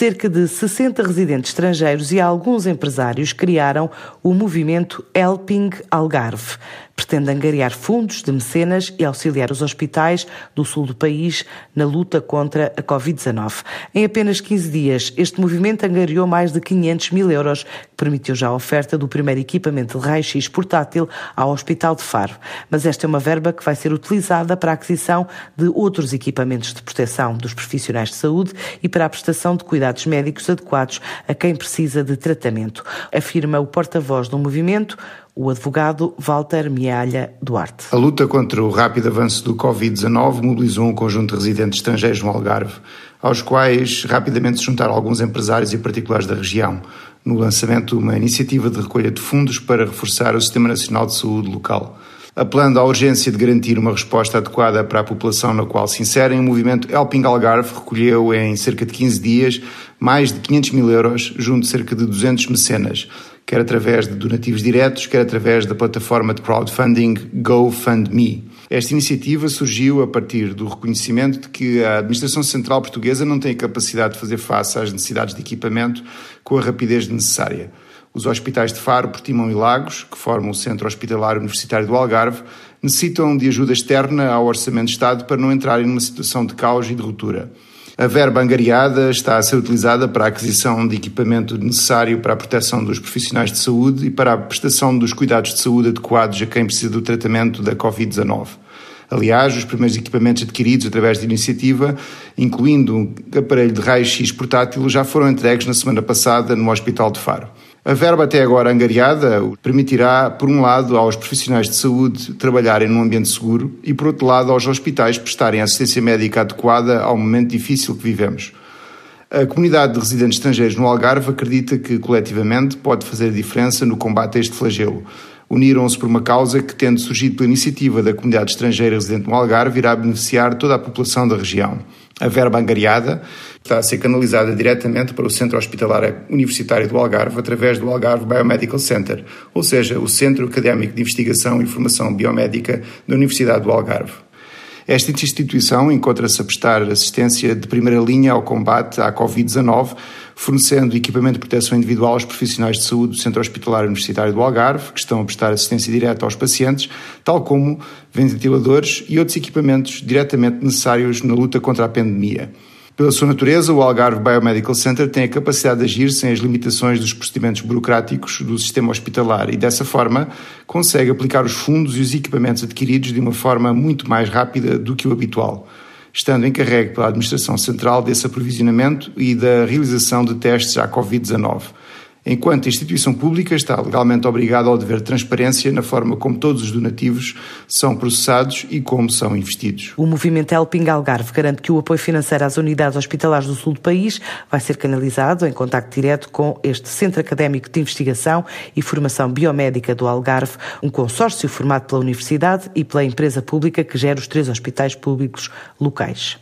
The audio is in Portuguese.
cerca de 60 residentes estrangeiros e alguns empresários criaram o movimento Helping Algarve pretende angariar fundos de mecenas e auxiliar os hospitais do sul do país na luta contra a Covid-19. Em apenas 15 dias, este movimento angariou mais de 500 mil euros, que permitiu já a oferta do primeiro equipamento de raio-x portátil ao Hospital de Faro. Mas esta é uma verba que vai ser utilizada para a aquisição de outros equipamentos de proteção dos profissionais de saúde e para a prestação de cuidados médicos adequados a quem precisa de tratamento, afirma o porta-voz do movimento, o advogado Walter Mialha Duarte. A luta contra o rápido avanço do Covid-19 mobilizou um conjunto de residentes estrangeiros no Algarve, aos quais rapidamente se juntaram alguns empresários e particulares da região, no lançamento de uma iniciativa de recolha de fundos para reforçar o Sistema Nacional de Saúde local. Apelando à urgência de garantir uma resposta adequada para a população na qual se inserem, o movimento Helping Algarve recolheu em cerca de 15 dias mais de 500 mil euros junto de cerca de 200 mecenas, quer através de donativos diretos, quer através da plataforma de crowdfunding GoFundMe. Esta iniciativa surgiu a partir do reconhecimento de que a Administração Central Portuguesa não tem a capacidade de fazer face às necessidades de equipamento com a rapidez necessária. Os hospitais de Faro, Portimão e Lagos, que formam o Centro Hospitalar Universitário do Algarve, necessitam de ajuda externa ao Orçamento de Estado para não entrarem numa situação de caos e de ruptura. A verba angariada está a ser utilizada para a aquisição de equipamento necessário para a proteção dos profissionais de saúde e para a prestação dos cuidados de saúde adequados a quem precisa do tratamento da Covid-19. Aliás, os primeiros equipamentos adquiridos através da iniciativa, incluindo um aparelho de raio-x portátil, já foram entregues na semana passada no Hospital de Faro. A verba até agora angariada permitirá, por um lado, aos profissionais de saúde trabalharem num ambiente seguro e, por outro lado, aos hospitais prestarem assistência médica adequada ao momento difícil que vivemos. A comunidade de residentes estrangeiros no Algarve acredita que, coletivamente, pode fazer a diferença no combate a este flagelo. Uniram-se por uma causa que, tendo surgido pela iniciativa da comunidade estrangeira residente no Algarve, irá beneficiar toda a população da região. A verba angariada está a ser canalizada diretamente para o Centro Hospitalar Universitário do Algarve através do Algarve Biomedical Center, ou seja, o Centro Académico de Investigação e Formação Biomédica da Universidade do Algarve. Esta instituição encontra-se a prestar assistência de primeira linha ao combate à Covid-19, fornecendo equipamento de proteção individual aos profissionais de saúde do Centro Hospitalar Universitário do Algarve, que estão a prestar assistência direta aos pacientes, tal como ventiladores e outros equipamentos diretamente necessários na luta contra a pandemia. Pela sua natureza, o Algarve Biomedical Center tem a capacidade de agir sem as limitações dos procedimentos burocráticos do sistema hospitalar e, dessa forma, consegue aplicar os fundos e os equipamentos adquiridos de uma forma muito mais rápida do que o habitual, estando encarregue pela Administração Central desse aprovisionamento e da realização de testes à Covid-19 enquanto instituição pública está legalmente obrigada ao dever de transparência na forma como todos os donativos são processados e como são investidos. O movimento Helping Algarve garante que o apoio financeiro às unidades hospitalares do sul do país vai ser canalizado em contacto direto com este Centro Académico de Investigação e Formação Biomédica do Algarve, um consórcio formado pela Universidade e pela empresa pública que gera os três hospitais públicos locais.